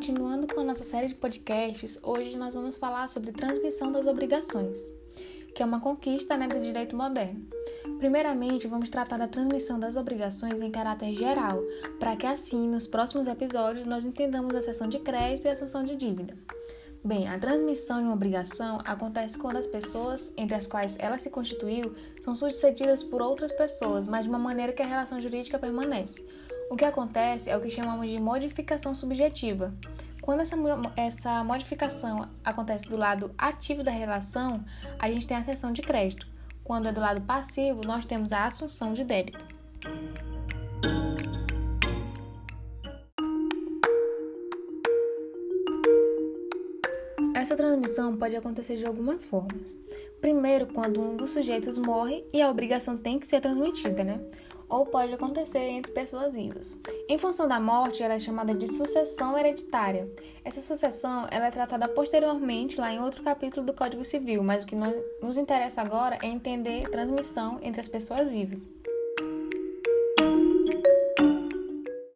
continuando com a nossa série de podcasts, hoje nós vamos falar sobre transmissão das obrigações, que é uma conquista né, do direito moderno. Primeiramente, vamos tratar da transmissão das obrigações em caráter geral, para que assim, nos próximos episódios, nós entendamos a seção de crédito e a seção de dívida. Bem, a transmissão de uma obrigação acontece quando as pessoas entre as quais ela se constituiu são sucedidas por outras pessoas, mas de uma maneira que a relação jurídica permanece. O que acontece é o que chamamos de modificação subjetiva. Quando essa, essa modificação acontece do lado ativo da relação, a gente tem a cessão de crédito. Quando é do lado passivo, nós temos a assunção de débito. Essa transmissão pode acontecer de algumas formas. Primeiro, quando um dos sujeitos morre e a obrigação tem que ser transmitida, né? Ou pode acontecer entre pessoas vivas. Em função da morte, ela é chamada de sucessão hereditária. Essa sucessão ela é tratada posteriormente lá em outro capítulo do Código Civil, mas o que nós, nos interessa agora é entender transmissão entre as pessoas vivas.